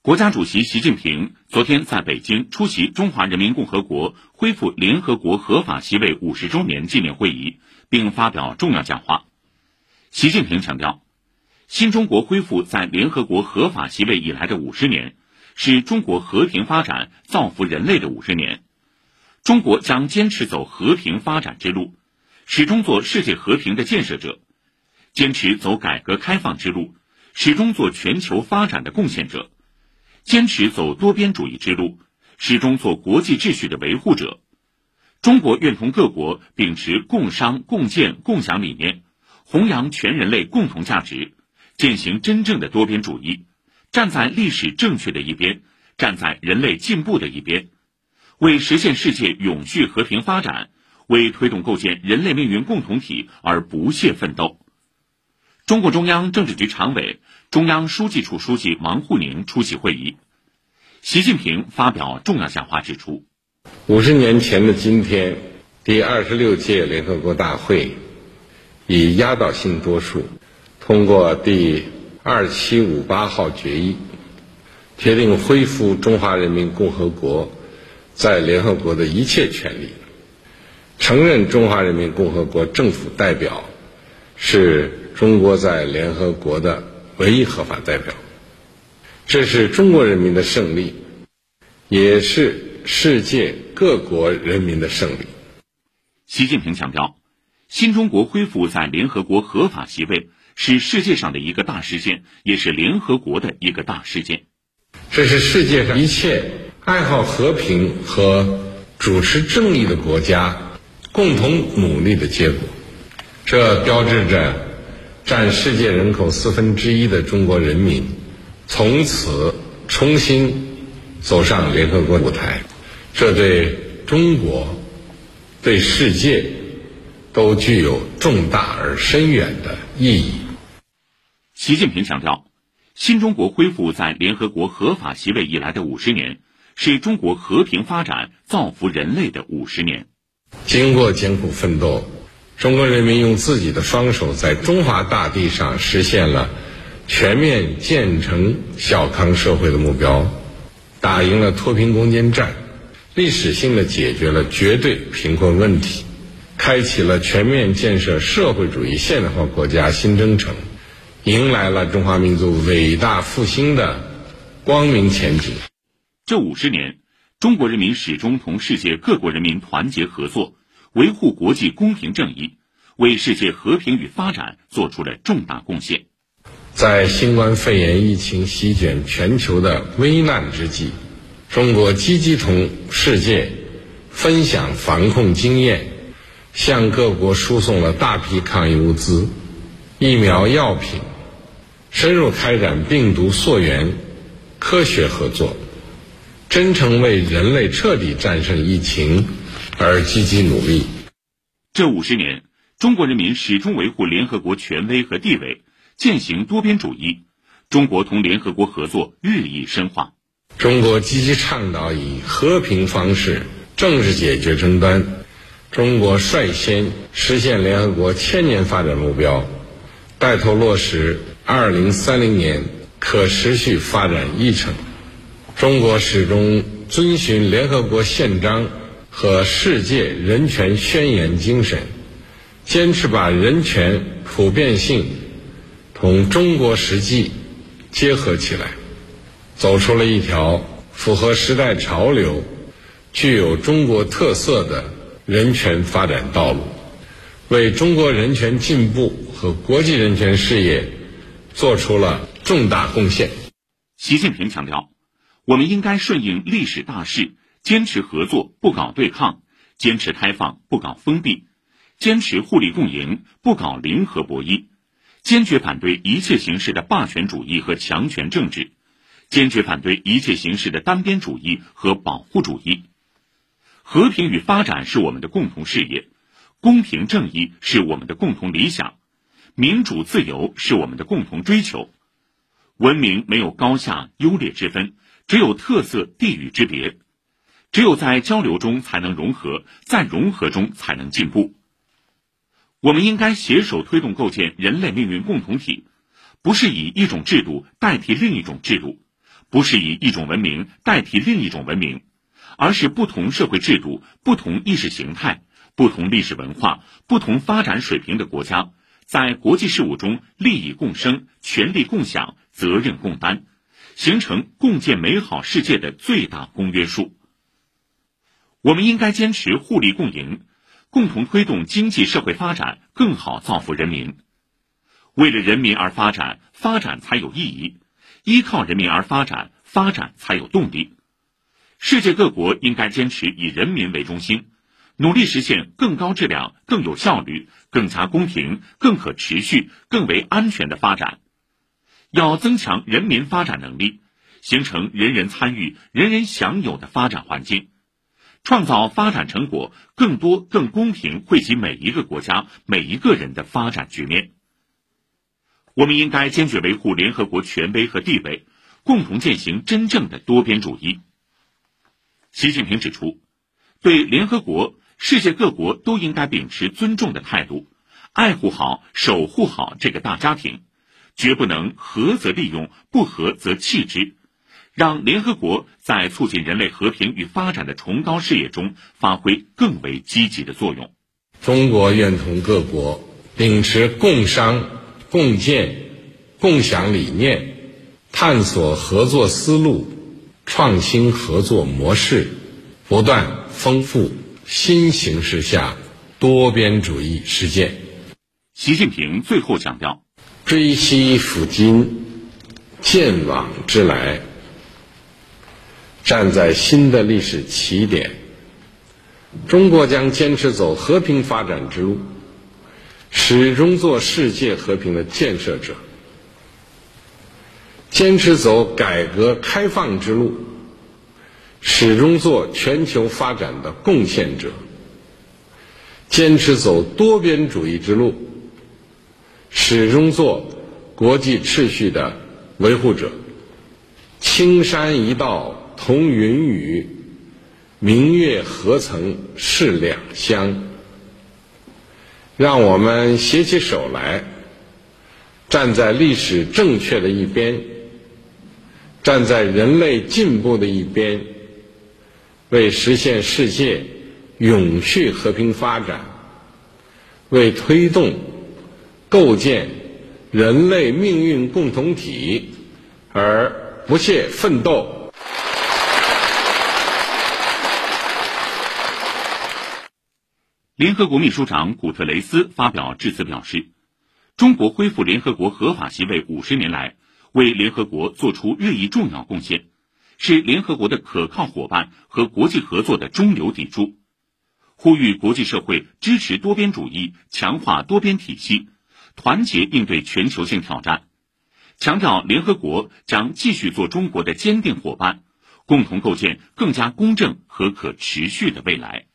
国家主席习近平昨天在北京出席中华人民共和国恢复联合国合法席位五十周年纪念会议，并发表重要讲话。习近平强调，新中国恢复在联合国合法席位以来的五十年，是中国和平发展、造福人类的五十年。中国将坚持走和平发展之路，始终做世界和平的建设者；坚持走改革开放之路，始终做全球发展的贡献者。坚持走多边主义之路，始终做国际秩序的维护者。中国愿同各国秉持共商共建共享理念，弘扬全人类共同价值，践行真正的多边主义，站在历史正确的一边，站在人类进步的一边，为实现世界永续和平发展，为推动构建人类命运共同体而不懈奋斗。中共中央政治局常委、中央书记处书记王沪宁出席会议。习近平发表重要讲话指出，五十年前的今天，第二十六届联合国大会以压倒性多数通过第二七五八号决议，决定恢复中华人民共和国在联合国的一切权利，承认中华人民共和国政府代表是。中国在联合国的唯一合法代表，这是中国人民的胜利，也是世界各国人民的胜利。习近平强调，新中国恢复在联合国合法席位是世界上的一个大事件，也是联合国的一个大事件。这是世界上一切爱好和平和主持正义的国家共同努力的结果。这标志着。占世界人口四分之一的中国人民，从此重新走上联合国舞台，这对中国、对世界都具有重大而深远的意义。习近平强调，新中国恢复在联合国合法席位以来的五十年，是中国和平发展、造福人类的五十年。经过艰苦奋斗。中国人民用自己的双手，在中华大地上实现了全面建成小康社会的目标，打赢了脱贫攻坚战，历史性的解决了绝对贫困问题，开启了全面建设社会主义现代化国家新征程，迎来了中华民族伟大复兴的光明前景。这五十年，中国人民始终同世界各国人民团结合作。维护国际公平正义，为世界和平与发展做出了重大贡献。在新冠肺炎疫情席卷全球的危难之际，中国积极同世界分享防控经验，向各国输送了大批抗疫物资、疫苗药品，深入开展病毒溯源科学合作，真诚为人类彻底战胜疫情。而积极努力。这五十年，中国人民始终维护联合国权威和地位，践行多边主义。中国同联合国合作日益深化。中国积极倡导以和平方式政治解决争端。中国率先实现联合国千年发展目标，带头落实二零三零年可持续发展议程。中国始终遵循联合国宪章。和世界人权宣言精神，坚持把人权普遍性同中国实际结合起来，走出了一条符合时代潮流、具有中国特色的人权发展道路，为中国人权进步和国际人权事业做出了重大贡献。习近平强调，我们应该顺应历史大势。坚持合作，不搞对抗；坚持开放，不搞封闭；坚持互利共赢，不搞零和博弈；坚决反对一切形式的霸权主义和强权政治；坚决反对一切形式的单边主义和保护主义。和平与发展是我们的共同事业，公平正义是我们的共同理想，民主自由是我们的共同追求。文明没有高下优劣之分，只有特色地域之别。只有在交流中才能融合，在融合中才能进步。我们应该携手推动构建人类命运共同体，不是以一种制度代替另一种制度，不是以一种文明代替另一种文明，而是不同社会制度、不同意识形态、不同历史文化、不同发展水平的国家，在国际事务中利益共生、权利共享、责任共担，形成共建美好世界的最大公约数。我们应该坚持互利共赢，共同推动经济社会发展，更好造福人民。为了人民而发展，发展才有意义；依靠人民而发展，发展才有动力。世界各国应该坚持以人民为中心，努力实现更高质量、更有效率、更加公平、更可持续、更为安全的发展。要增强人民发展能力，形成人人参与、人人享有的发展环境。创造发展成果更多、更公平惠及每一个国家、每一个人的发展局面。我们应该坚决维护联合国权威和地位，共同践行真正的多边主义。习近平指出，对联合国，世界各国都应该秉持尊重的态度，爱护好、守护好这个大家庭，绝不能合则利用，不合则弃之。让联合国在促进人类和平与发展的崇高事业中发挥更为积极的作用。中国愿同各国秉持共商、共建、共享理念，探索合作思路，创新合作模式，不断丰富新形势下多边主义实践。习近平最后强调：追昔抚今，见往知来。站在新的历史起点，中国将坚持走和平发展之路，始终做世界和平的建设者；坚持走改革开放之路，始终做全球发展的贡献者；坚持走多边主义之路，始终做国际秩序的维护者。青山一道。同云雨，明月何曾是两乡？让我们携起手来，站在历史正确的一边，站在人类进步的一边，为实现世界永续和平发展，为推动构建人类命运共同体而不懈奋斗。联合国秘书长古特雷斯发表致辞表示，中国恢复联合国合法席位五十年来，为联合国作出日益重要贡献，是联合国的可靠伙伴和国际合作的中流砥柱。呼吁国际社会支持多边主义，强化多边体系，团结应对全球性挑战。强调联合国将继续做中国的坚定伙伴，共同构建更加公正和可持续的未来。